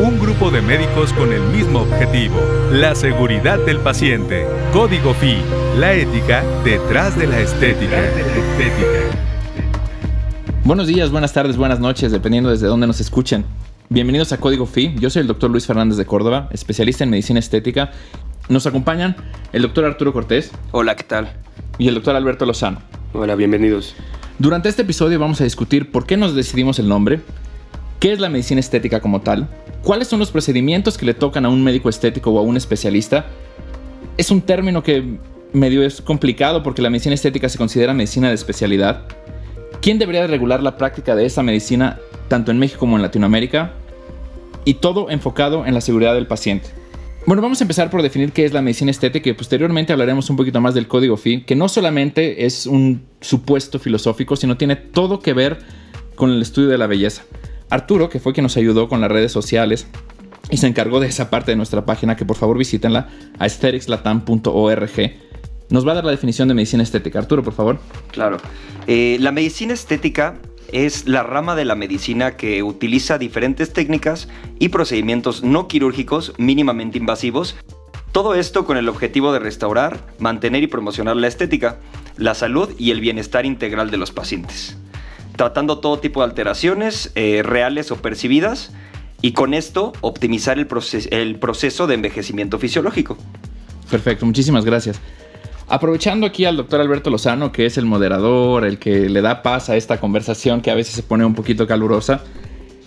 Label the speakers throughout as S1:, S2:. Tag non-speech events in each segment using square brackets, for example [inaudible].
S1: Un grupo de médicos con el mismo objetivo, la seguridad del paciente. Código FI, la ética detrás de la estética.
S2: Buenos días, buenas tardes, buenas noches, dependiendo desde dónde nos escuchen. Bienvenidos a Código FI. Yo soy el doctor Luis Fernández de Córdoba, especialista en medicina estética. Nos acompañan el doctor Arturo Cortés.
S3: Hola, ¿qué tal?
S2: Y el doctor Alberto Lozano.
S4: Hola, bienvenidos.
S2: Durante este episodio vamos a discutir por qué nos decidimos el nombre, qué es la medicina estética como tal, cuáles son los procedimientos que le tocan a un médico estético o a un especialista. Es un término que medio es complicado porque la medicina estética se considera medicina de especialidad. ¿Quién debería regular la práctica de esa medicina tanto en México como en Latinoamérica? Y todo enfocado en la seguridad del paciente. Bueno, vamos a empezar por definir qué es la medicina estética y posteriormente hablaremos un poquito más del código FI, que no solamente es un supuesto filosófico, sino tiene todo que ver con el estudio de la belleza. Arturo, que fue quien nos ayudó con las redes sociales y se encargó de esa parte de nuestra página, que por favor visítenla a aestheticslatam.org, nos va a dar la definición de medicina estética. Arturo, por favor.
S3: Claro. Eh, la medicina estética es la rama de la medicina que utiliza diferentes técnicas y procedimientos no quirúrgicos mínimamente invasivos. Todo esto con el objetivo de restaurar, mantener y promocionar la estética, la salud y el bienestar integral de los pacientes tratando todo tipo de alteraciones eh, reales o percibidas y con esto optimizar el, el proceso de envejecimiento fisiológico.
S2: Perfecto, muchísimas gracias. Aprovechando aquí al doctor Alberto Lozano, que es el moderador, el que le da paz a esta conversación que a veces se pone un poquito calurosa,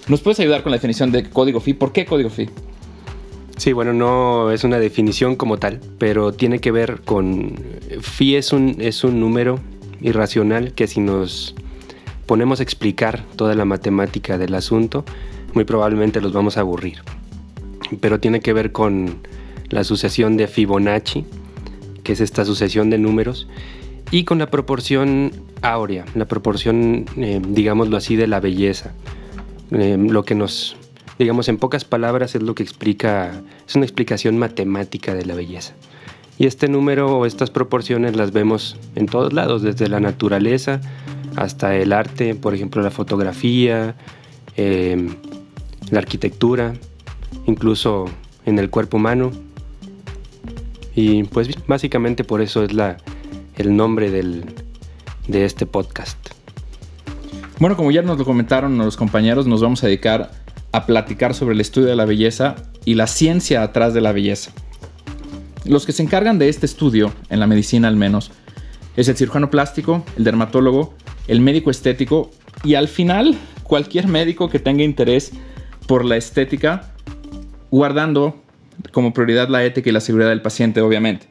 S2: ¿nos puedes ayudar con la definición de código FI? ¿Por qué código FI?
S4: Sí, bueno, no es una definición como tal, pero tiene que ver con... FI es un, es un número irracional que si nos ponemos explicar toda la matemática del asunto, muy probablemente los vamos a aburrir. Pero tiene que ver con la sucesión de Fibonacci, que es esta sucesión de números, y con la proporción áurea, la proporción, eh, digámoslo así, de la belleza. Eh, lo que nos, digamos en pocas palabras, es lo que explica, es una explicación matemática de la belleza. Y este número o estas proporciones las vemos en todos lados, desde la naturaleza, hasta el arte, por ejemplo la fotografía, eh, la arquitectura, incluso en el cuerpo humano. Y pues básicamente por eso es la, el nombre del, de este podcast.
S2: Bueno, como ya nos lo comentaron los compañeros, nos vamos a dedicar a platicar sobre el estudio de la belleza y la ciencia atrás de la belleza. Los que se encargan de este estudio, en la medicina al menos, es el cirujano plástico, el dermatólogo, el médico estético y al final cualquier médico que tenga interés por la estética, guardando como prioridad la ética y la seguridad del paciente, obviamente.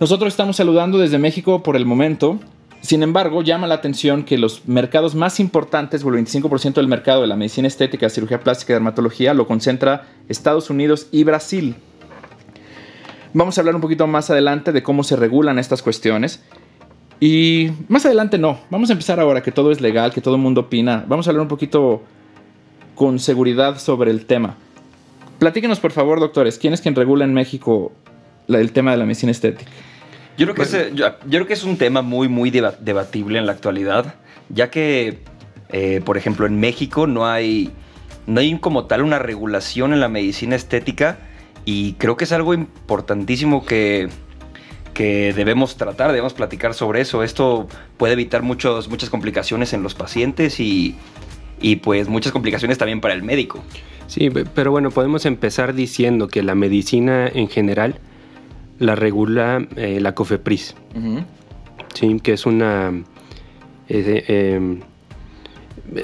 S2: Nosotros estamos saludando desde México por el momento. Sin embargo, llama la atención que los mercados más importantes, o el 25% del mercado de la medicina estética, cirugía plástica y dermatología, lo concentra Estados Unidos y Brasil. Vamos a hablar un poquito más adelante de cómo se regulan estas cuestiones. Y más adelante no, vamos a empezar ahora que todo es legal, que todo el mundo opina. Vamos a hablar un poquito con seguridad sobre el tema. Platíquenos por favor, doctores, ¿quién es quien regula en México el tema de la medicina estética?
S3: Yo creo, que es, yo, creo que es un tema muy, muy debatible en la actualidad, ya que, eh, por ejemplo, en México no hay, no hay como tal una regulación en la medicina estética y creo que es algo importantísimo que, que debemos tratar, debemos platicar sobre eso. Esto puede evitar muchos, muchas complicaciones en los pacientes y, y pues muchas complicaciones también para el médico.
S4: Sí, pero bueno, podemos empezar diciendo que la medicina en general la regula eh, la COFEPRIS, ¿sí? que es una, eh, em,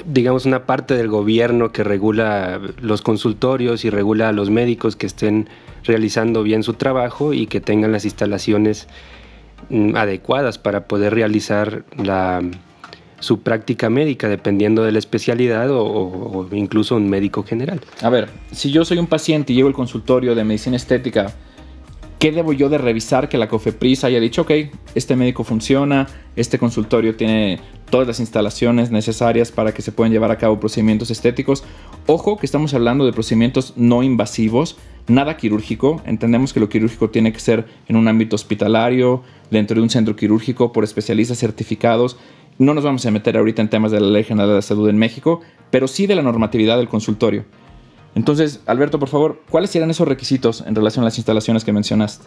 S4: digamos, una parte del gobierno que regula los consultorios y regula a los médicos que estén realizando bien su trabajo y que tengan las instalaciones mm, adecuadas para poder realizar la, su práctica médica, dependiendo de la especialidad o, incluso un médico general.
S2: A ver, si yo soy un paciente y llevo el consultorio de medicina estética, ¿qué debo yo de revisar que la COFEPRIS haya dicho, ok, este médico funciona, este consultorio tiene todas las instalaciones necesarias para que se puedan llevar a cabo procedimientos estéticos? Ojo que estamos hablando de procedimientos no invasivos, nada quirúrgico. Entendemos que lo quirúrgico tiene que ser en un ámbito hospitalario, dentro de un centro quirúrgico, por especialistas certificados. No nos vamos a meter ahorita en temas de la Ley General de Salud en México, pero sí de la normatividad del consultorio. Entonces, Alberto, por favor, ¿cuáles serían esos requisitos en relación a las instalaciones que mencionaste?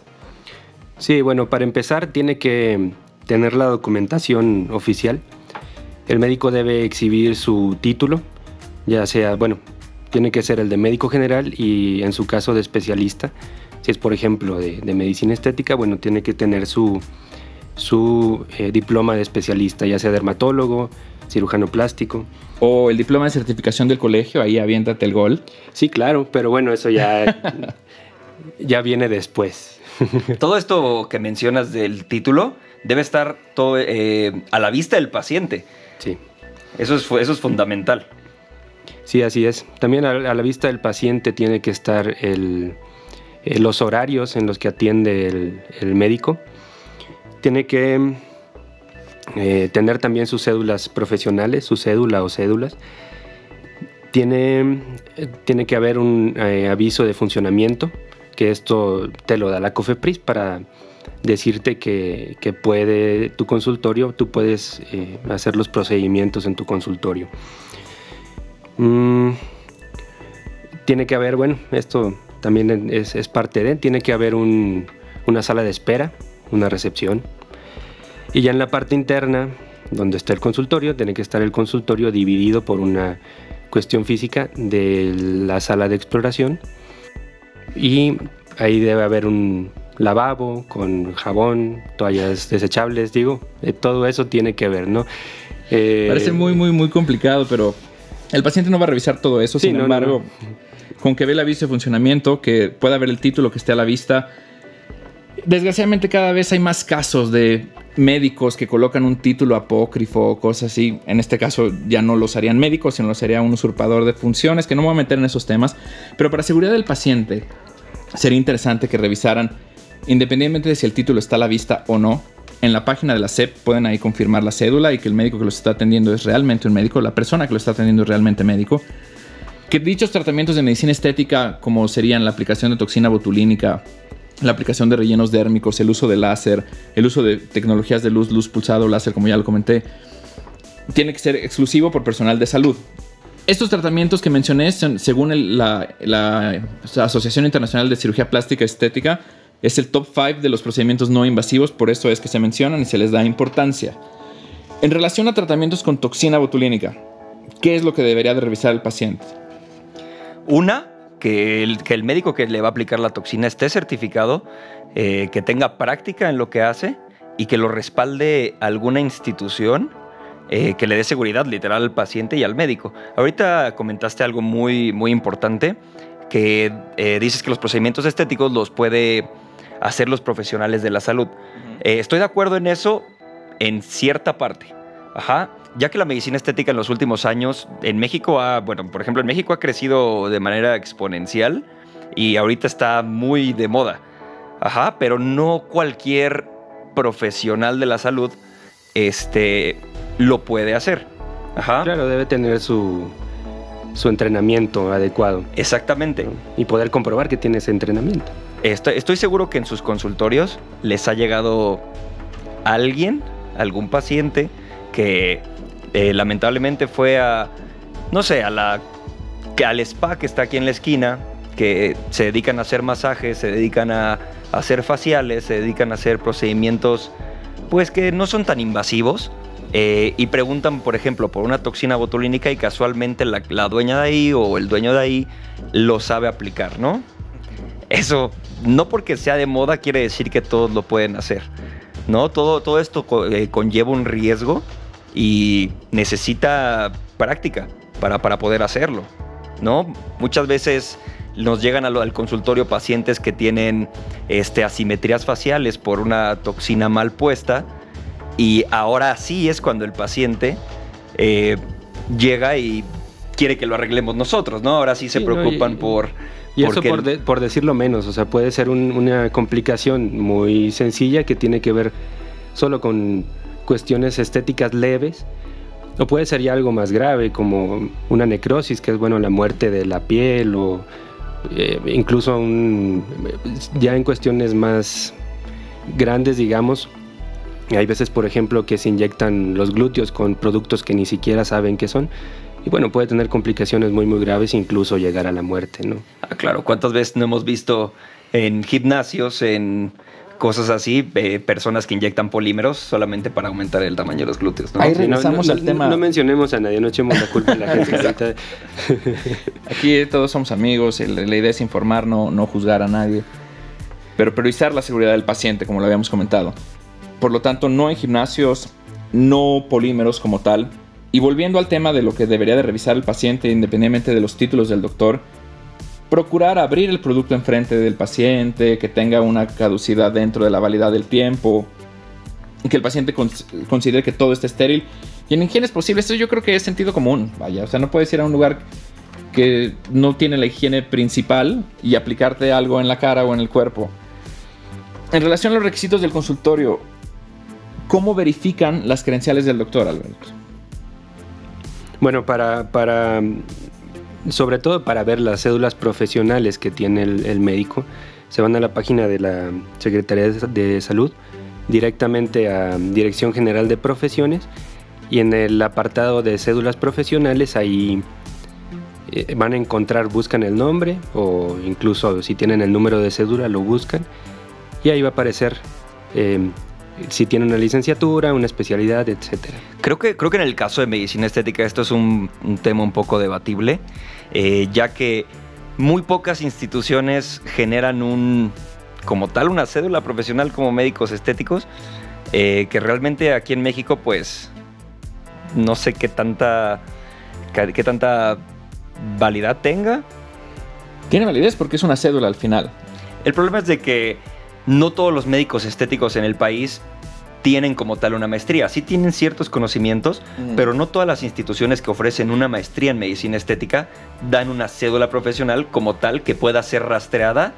S4: Sí, bueno, para empezar tiene que tener la documentación oficial. El médico debe exhibir su título, ya sea, bueno, tiene que ser el de médico general y en su caso de especialista. Si es, por ejemplo, de, medicina estética, bueno, tiene que tener su, su eh, diploma de especialista, ya sea dermatólogo, cirujano plástico.
S2: O el diploma de certificación del colegio, ahí aviéntate el gol.
S4: Sí, claro, pero bueno, eso ya, [laughs] ya viene después. [laughs]
S3: todo esto que mencionas del título debe estar todo, eh, a la vista del paciente.
S4: Sí.
S3: Eso es, eso es fundamental.
S4: Sí, así es. También a, la vista del paciente tiene que estar el, eh, los horarios en los que atiende el, médico. Tiene que eh, tener también sus cédulas profesionales, su cédula o cédulas. Tiene, tiene que haber un aviso de funcionamiento, que esto te lo da la COFEPRIS para decirte que, puede tu consultorio, tú puedes eh, hacer los procedimientos en tu consultorio. Mm, tiene que haber, bueno, esto también es, parte de, tiene que haber una sala de espera, una recepción. Y ya en la parte interna, donde está el consultorio, tiene que estar el consultorio dividido por una cuestión física de la sala de exploración. Y ahí debe haber un, lavabo, con jabón, toallas desechables, digo, eh, todo eso tiene que ver, ¿no?
S2: Eh, Parece muy, muy, muy complicado, pero el paciente no va a revisar todo eso, sin embargo, con que ve el aviso de funcionamiento, que pueda ver el título que esté a la vista. Desgraciadamente cada vez hay más casos de médicos que colocan un título apócrifo o cosas así. En este caso ya no los harían médicos, sino lo sería un usurpador de funciones, que no me voy a meter en esos temas. Pero para seguridad del paciente, sería interesante que revisaran Independientemente de si el título está a la vista o no, en la página de la SEP pueden ahí confirmar la cédula y que el médico que los está atendiendo es realmente un médico, la persona que lo está atendiendo es realmente médico. Que dichos tratamientos de medicina estética, como serían la aplicación de toxina botulínica, la aplicación de rellenos dérmicos, el uso de láser, el uso de tecnologías de luz, luz pulsado, láser, como ya lo comenté, tiene que ser exclusivo por personal de salud. Estos tratamientos que mencioné, según la, la Asociación Internacional de Cirugía Plástica Estética, es el top 5 de los procedimientos no invasivos, por eso es que se mencionan y se les da importancia. En relación a tratamientos con toxina botulínica, ¿qué es lo que debería de revisar el paciente?
S3: Una, que el, que el médico que le va a aplicar la toxina esté certificado, eh, que tenga práctica en lo que hace y que lo respalde alguna institución eh, que le dé seguridad literal al paciente y al médico. Ahorita comentaste algo muy, muy importante, que eh, dices que los procedimientos estéticos los puede hacer los profesionales de la salud. Eh, estoy de acuerdo en eso en cierta parte. Ajá. Ya que la medicina estética en los últimos años en México ha, bueno, por ejemplo, en México ha crecido de manera exponencial y ahorita está muy de moda. Ajá, pero no cualquier profesional de la salud este, lo puede hacer. Ajá.
S4: Claro, debe tener su, su entrenamiento adecuado.
S3: Exactamente.
S4: Y poder comprobar que tiene ese entrenamiento.
S3: Estoy, seguro que en sus consultorios les ha llegado alguien, algún paciente, que eh, lamentablemente fue a, no sé, a la, al spa que está aquí en la esquina, que se dedican a hacer masajes, se dedican a, hacer faciales, se dedican a hacer procedimientos, pues que no son tan invasivos. Eh, y preguntan, por ejemplo, por una toxina botulínica y casualmente la, la dueña de ahí o el dueño de ahí lo sabe aplicar, ¿no? Eso no porque sea de moda quiere decir que todos lo pueden hacer. ¿no? Todo, todo esto eh, conlleva un riesgo y necesita práctica para, para poder hacerlo. ¿no? Muchas veces nos llegan al, consultorio pacientes que tienen este, asimetrías faciales por una toxina mal puesta y ahora sí es cuando el paciente eh, llega y quiere que lo arreglemos nosotros, ¿no? Ahora sí se preocupan por
S4: y eso por, decirlo menos, o sea, puede ser una complicación muy sencilla que tiene que ver solo con cuestiones estéticas leves, o puede ser ya algo más grave como una necrosis, que es bueno la muerte de la piel o eh, incluso ya en cuestiones más grandes, digamos. Hay veces, por ejemplo, que se inyectan los glúteos con productos que ni siquiera saben qué son y bueno, puede tener complicaciones muy muy graves, incluso llegar a la muerte, ¿no?
S3: Ah, claro, ¿cuántas veces no hemos visto en gimnasios, en cosas así, eh, personas que inyectan polímeros solamente para aumentar el tamaño de los glúteos. ¿no?
S2: Ahí
S4: Sí, no,
S2: regresamos
S4: no,
S2: al
S4: no,
S2: tema.
S4: No mencionemos a nadie, no echemos la culpa a la gente. ahorita. [laughs]
S2: Aquí todos somos amigos, el- la idea es informar, no, no juzgar a nadie. Pero priorizar la seguridad del paciente, como lo habíamos comentado. Por lo tanto, no en gimnasios, no polímeros como tal. Y volviendo al tema de lo que debería de revisar el paciente, independientemente de los títulos del doctor, procurar abrir el producto enfrente del paciente, que tenga una caducidad dentro de la validad del tiempo, que el paciente cons- considere que todo está estéril. Y en higiene es posible, esto yo creo que es sentido común, vaya, o sea, no puedes ir a un lugar que no tiene la higiene principal y aplicarte algo en la cara o en el cuerpo. En relación a los requisitos del consultorio, ¿cómo verifican las credenciales del doctor, Alberto?
S4: Bueno, para, para, sobre todo para ver las cédulas profesionales que tiene el, médico, se van a la página de la Secretaría de, Salud, directamente a Dirección General de Profesiones, y en el apartado de cédulas profesionales ahí eh, van a encontrar, buscan el nombre, o incluso si tienen el número de cédula lo buscan, y ahí va a aparecer eh, si tienen una licenciatura, una especialidad, etcétera.
S3: Creo que, creo que en el caso de medicina estética esto es un tema un poco debatible, eh, ya que muy pocas instituciones generan un, como tal, una cédula profesional como médicos estéticos, eh, que realmente aquí en México, pues, no sé qué tanta, qué, tanta validad tenga.
S2: Tiene validez porque es una cédula al final.
S3: El problema es de que no todos los médicos estéticos en el país tienen como tal una maestría. Sí tienen ciertos conocimientos,
S2: Mm.
S3: pero no todas las instituciones que ofrecen una maestría en medicina estética dan una cédula profesional como tal que pueda ser rastreada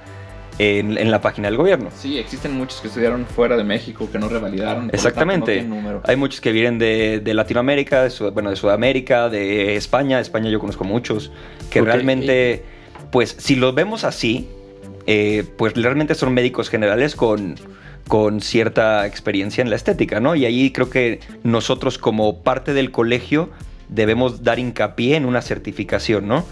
S3: en, en la página del gobierno.
S2: Sí, existen muchos que estudiaron fuera de México que no revalidaron. lo tanto,
S3: Exactamente.
S2: no.
S3: Hay muchos que vienen de, de Latinoamérica, de, Sud- bueno, de Sudamérica, de España. España yo conozco muchos que realmente, pues si los vemos así, eh, pues realmente son médicos generales con, con cierta experiencia en la estética, ¿no? Y ahí creo que nosotros como parte del colegio debemos dar hincapié en una certificación, ¿no?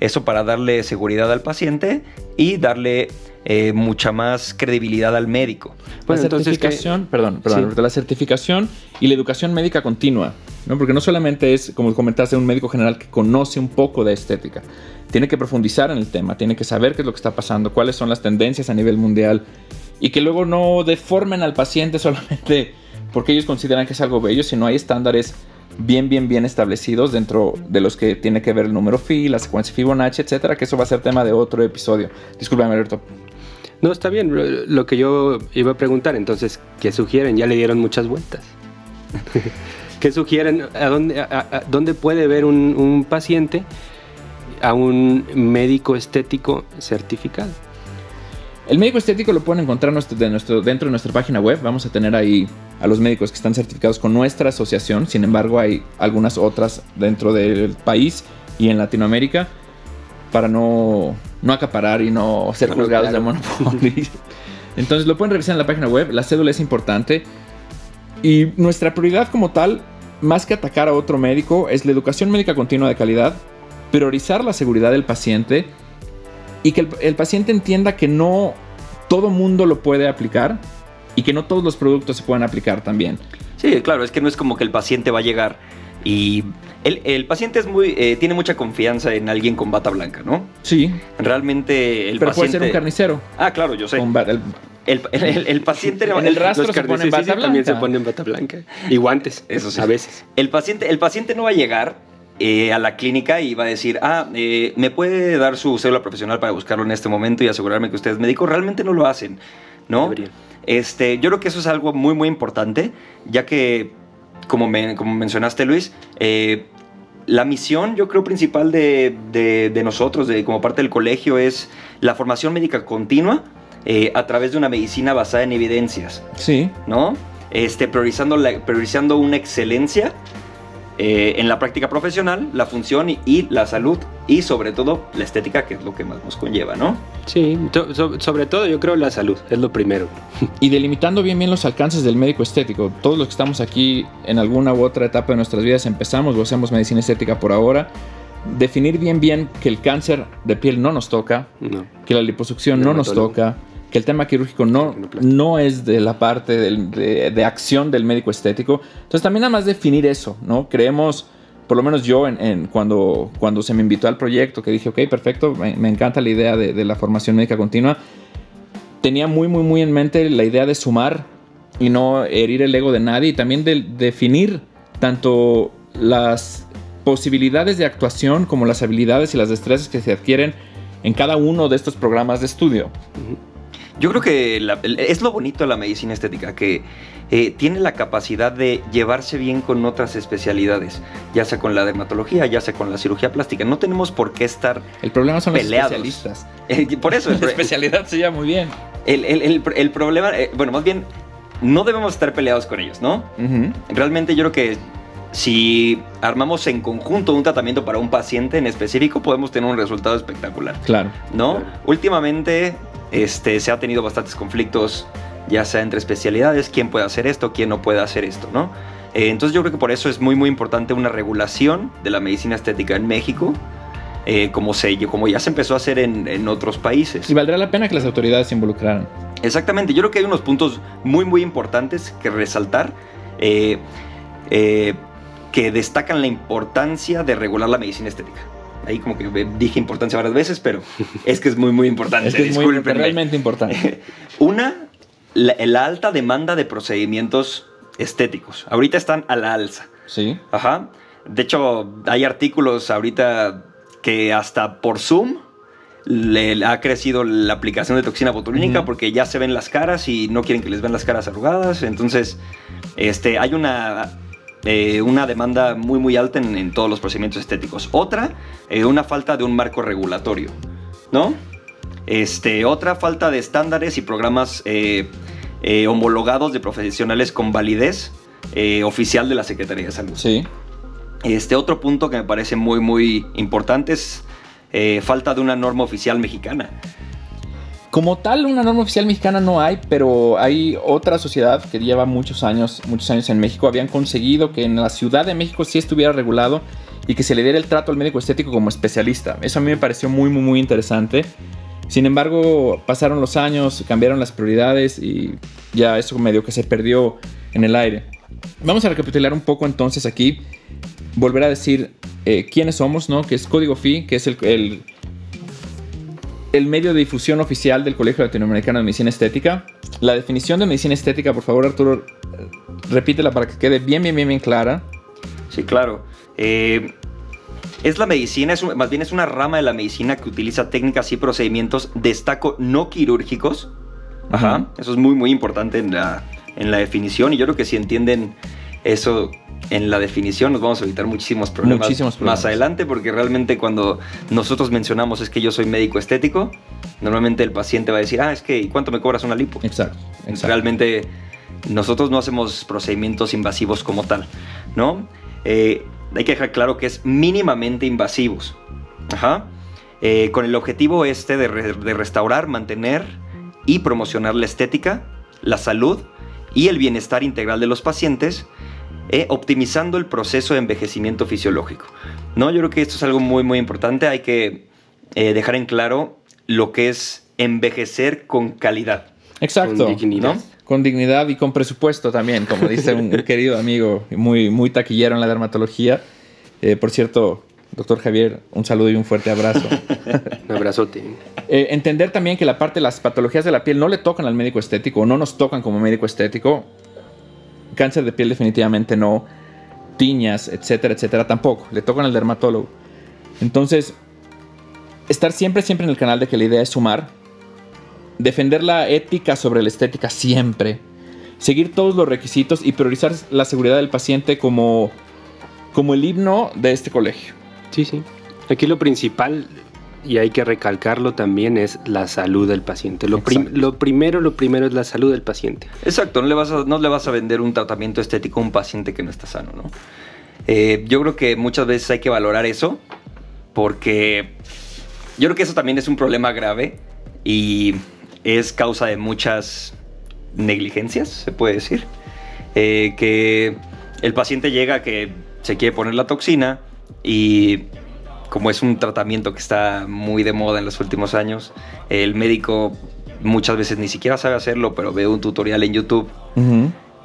S3: Eso para darle seguridad al paciente y darle eh, mucha más credibilidad al médico.
S2: la
S4: Bueno, entonces, ¿qué-
S2: certificación, perdón, perdón,
S4: Sí.
S2: Alberto, la certificación y la educación médica continua, ¿no? Porque no solamente es, como comentaste, un médico general que conoce un poco de estética, tiene que profundizar en el tema, tiene que saber qué es lo que está pasando, cuáles son las tendencias a nivel mundial y que luego no deformen al paciente solamente porque ellos consideran que es algo bello, sino hay estándares bien, bien, bien establecidos dentro de los que tiene que ver el número Phi, la secuencia Fibonacci, etcétera, que eso va a ser tema de otro episodio. Discúlpame, Alberto.
S4: No, está bien. Lo, que yo iba a preguntar, entonces, ¿qué sugieren? Ya le dieron muchas vueltas. [laughs] ¿Qué sugieren? ¿A dónde, puede ver un paciente a un médico estético certificado?
S2: El médico estético lo pueden encontrar nuestro- de nuestro- dentro de nuestra página web. Vamos a tener ahí a los médicos que están certificados con nuestra asociación. Sin embargo, hay algunas otras dentro del país y en Latinoamérica para no, no acaparar y no ser
S4: Claro,
S2: juzgados
S4: claro.
S2: de monopolio. [laughs] Entonces lo pueden revisar en la página web. La cédula es importante. Y nuestra prioridad como tal, más que atacar a otro médico, es la educación médica continua de calidad, priorizar la seguridad del paciente y que el, el paciente entienda que no todo mundo lo puede aplicar y que no todos los productos se pueden aplicar también.
S3: Sí, claro, es que no es como que el paciente va a llegar y el, el paciente es muy, eh, tiene mucha confianza en alguien con bata blanca, ¿no?
S2: Sí,
S3: Realmente el
S2: pero puede
S3: paciente...
S2: ser un carnicero.
S3: Ah, claro, yo sé.
S2: con el-
S3: El, el- el paciente...
S2: En el rastro
S4: Los
S2: se pone bata
S4: también se
S2: blanca.
S4: ponen bata blanca. Y guantes,
S3: Eso sí.
S4: a veces.
S3: El paciente, el paciente no va a llegar eh, a la clínica y va a decir, ah, eh, ¿me puede dar su cédula profesional para buscarlo en este momento y asegurarme que usted es médico? Realmente no lo hacen, ¿no? Este, yo creo que eso es algo muy, muy importante, ya que, como, me- como mencionaste, Luis, eh, la misión, yo creo, principal de, de- de nosotros, de, como parte del colegio, es la formación médica continua eh, a través de una medicina basada en evidencias.
S2: Sí,
S3: ¿no? Este, priorizando, la- priorizando una excelencia eh, en la práctica profesional, la función y, y la salud y sobre todo la estética, que es lo que más nos conlleva, ¿no?
S4: Sí, so- sobre todo yo creo la salud, es lo primero.
S2: Y delimitando bien bien los alcances del médico estético. Todos los que estamos aquí en alguna u otra etapa de nuestras vidas empezamos o hacemos medicina estética por ahora. Definir bien bien que el cáncer de piel no nos toca,
S4: No.
S2: que la liposucción no nos toca, que el tema quirúrgico no, no es de la parte del- de, de acción del médico estético. Entonces también nada más definir eso, ¿no? Creemos, por lo menos yo en, en cuando, cuando se me invitó al proyecto, que dije, ok, perfecto, me, me encanta la idea de, de la formación médica continua, tenía muy, muy, muy en mente la idea de sumar y no herir el ego de nadie y también de definir tanto las posibilidades de actuación como las habilidades y las destrezas que se adquieren en cada uno de estos programas de estudio.
S3: Yo creo que la- es lo bonito de la medicina estética, que eh, tiene la capacidad de llevarse bien con otras especialidades, ya sea con la dermatología, ya sea con la cirugía plástica. No tenemos por qué estar...
S2: El problema son
S3: Peleados.
S2: los especialistas.
S3: eh, por eso, [laughs]
S2: La especialidad se llama muy bien.
S3: el- el- el- el problema, eh, bueno, más bien, no debemos estar peleados con ellos, ¿no? Realmente yo creo que si armamos en conjunto un tratamiento para un paciente en específico, podemos tener un resultado espectacular.
S2: Claro.
S3: ¿no?
S4: Claro.
S3: Últimamente este, se ha tenido bastantes conflictos, ya sea entre especialidades, quién puede hacer esto, quién no puede hacer esto, ¿no? Eh, entonces yo creo que por eso es muy muy importante una regulación de la medicina estética en México, eh, como, se, como ya se empezó a hacer en, en otros países.
S2: Y valdrá la pena que las autoridades se involucraran.
S3: Exactamente, yo creo que hay unos puntos muy muy importantes que resaltar. eh, eh, que destacan la importancia de regular la medicina estética. Ahí como que dije importancia varias veces, pero es que es muy muy importante.
S2: Es que es muy realmente importante. [laughs]
S3: Una, la, la alta demanda de procedimientos estéticos. Ahorita están a la alza.
S2: Sí.
S3: Ajá. De hecho, hay artículos ahorita que hasta por Zoom le ha crecido la aplicación de toxina botulínica porque ya se ven las caras y no quieren que les vean las caras arrugadas. Entonces, este, hay una, eh, una demanda muy muy alta en, en todos los procedimientos estéticos. Otra, eh, una falta de un marco regulatorio, ¿no? Este, otra falta de estándares y programas eh, homologados de profesionales con validez oficial de la Secretaría de Salud.
S2: Sí.
S3: Este otro punto que me parece muy muy importante es falta de una norma oficial mexicana.
S2: Como tal, una norma oficial mexicana no hay, pero hay otra sociedad que lleva muchos años, muchos años en México. Habían conseguido que en la Ciudad de México sí estuviera regulado y que se le diera el trato al médico estético como especialista. Eso a mí me pareció muy, muy, muy interesante. Sin embargo, pasaron los años, cambiaron las prioridades y ya eso medio que se perdió en el aire. Vamos a recapitular un poco entonces aquí. Volver a decir eh, quiénes somos, ¿no? Que es Código FI, que es el, el el medio de difusión oficial del Colegio Latinoamericano de Medicina Estética. La definición de medicina estética, por favor, Arturo, eh, repítela para que quede bien, bien, bien, bien clara.
S3: Sí, claro. Eh, es la medicina, es un- más bien es una rama de la medicina que utiliza técnicas y procedimientos, destaco, no quirúrgicos. Ajá. Eso es muy, muy importante en la, en la definición. Y yo creo que si entienden eso en la definición, nos vamos a evitar muchísimos problemas,
S2: Muchísimos problemas.
S3: más adelante, porque realmente cuando nosotros mencionamos es que yo soy médico estético, normalmente el paciente va a decir, ah, es que, ¿y cuánto me cobras una lipo?
S2: Exacto, exacto.
S3: Realmente nosotros no hacemos procedimientos invasivos como tal, ¿no? Eh, hay que dejar claro que es mínimamente invasivos. Ajá. Eh, con el objetivo este de, re- de restaurar, mantener y promocionar la estética, la salud y el bienestar integral de los pacientes, eh, optimizando el proceso de envejecimiento fisiológico. ¿no? Yo creo que esto es algo muy, muy importante. Hay que eh, dejar en claro lo que es envejecer con calidad.
S2: Exacto.
S4: Con dignidad.
S3: ¿no?
S2: Con dignidad y con presupuesto también, como dice un [laughs] querido amigo muy, muy taquillero en la dermatología. Eh, por cierto, doctor Javier, un saludo y un fuerte abrazo. [laughs]
S4: Un abrazote.
S2: Eh, entender también que la parte de las patologías de la piel no le tocan al médico estético o no nos tocan como médico estético. Cáncer de piel definitivamente no. Tiñas, etcétera, etcétera, tampoco. Le tocan al dermatólogo. Entonces, estar siempre, siempre en el canal de que la idea es sumar. Defender la ética sobre la estética siempre. Seguir todos los requisitos y priorizar la seguridad del paciente como, como el himno de este colegio.
S4: Sí, sí. Aquí lo principal, y hay que recalcarlo también, es la salud del paciente. Lo, prim-
S2: Exacto.
S4: lo primero, lo primero es la salud del paciente.
S3: Exacto, no le vas a, no le vas a vender un tratamiento estético a un paciente que no está sano, ¿no? Eh, yo creo que muchas veces hay que valorar eso porque yo creo que eso también es un problema grave y es causa de muchas negligencias, se puede decir. Eh, que el paciente llega que se quiere poner la toxina y como es un tratamiento que está muy de moda en los últimos años, el médico muchas veces ni siquiera sabe hacerlo, pero ve un tutorial en YouTube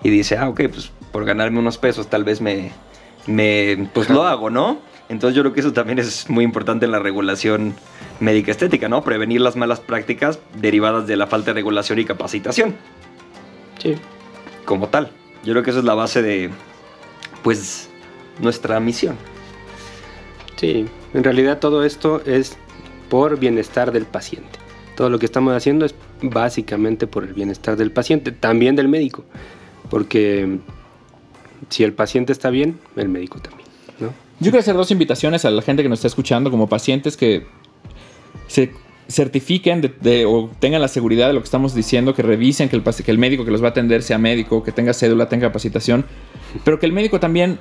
S3: y dice, ah, ok, pues por ganarme unos pesos tal vez me, me pues lo hago, ¿no? Entonces yo creo que eso también es muy importante en la regulación médica estética, ¿no? Prevenir las malas prácticas derivadas de la falta de regulación y capacitación.
S4: Sí.
S3: Como tal. Yo creo que eso es la base de, pues, nuestra misión.
S4: Sí, en realidad todo esto es por bienestar del paciente. Todo lo que estamos haciendo es básicamente por el bienestar del paciente, también del médico, porque si el paciente está bien, el médico también, ¿no?
S2: Yo quiero hacer dos invitaciones a la gente que nos está escuchando como pacientes que se certifiquen o tengan la seguridad de lo que estamos diciendo, que revisen que el, que el médico que los va a atender sea médico, que tenga cédula, tenga capacitación, pero que el médico también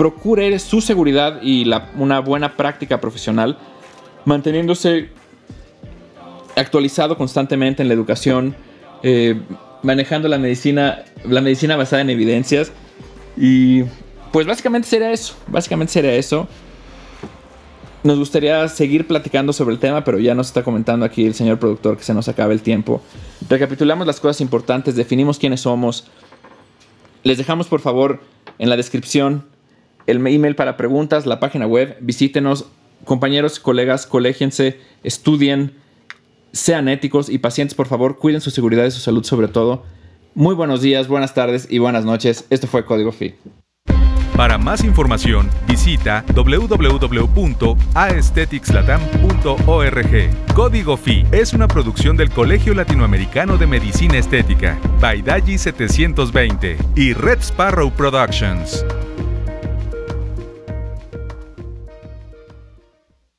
S2: procure su seguridad y una buena práctica profesional, manteniéndose actualizado constantemente en la educación, eh, manejando la medicina, la medicina basada en evidencias y pues básicamente sería eso, básicamente sería eso. Nos gustaría seguir platicando sobre el tema, pero ya nos está comentando aquí el señor productor que se nos acaba el tiempo. Recapitulamos las cosas importantes, definimos quiénes somos. Les dejamos por favor en la descripción el email para preguntas, la página web, visítenos, compañeros, colegas, colégiense, estudien, sean éticos y pacientes, por favor, cuiden su seguridad y su salud sobre todo. Muy buenos días, buenas tardes y buenas noches. Esto fue Código Fi.
S1: Para más información, visita www.aestheticslatam.org. Código FI es una producción del Colegio Latinoamericano de Medicina Estética, Baidaji 720 y Red Sparrow Productions.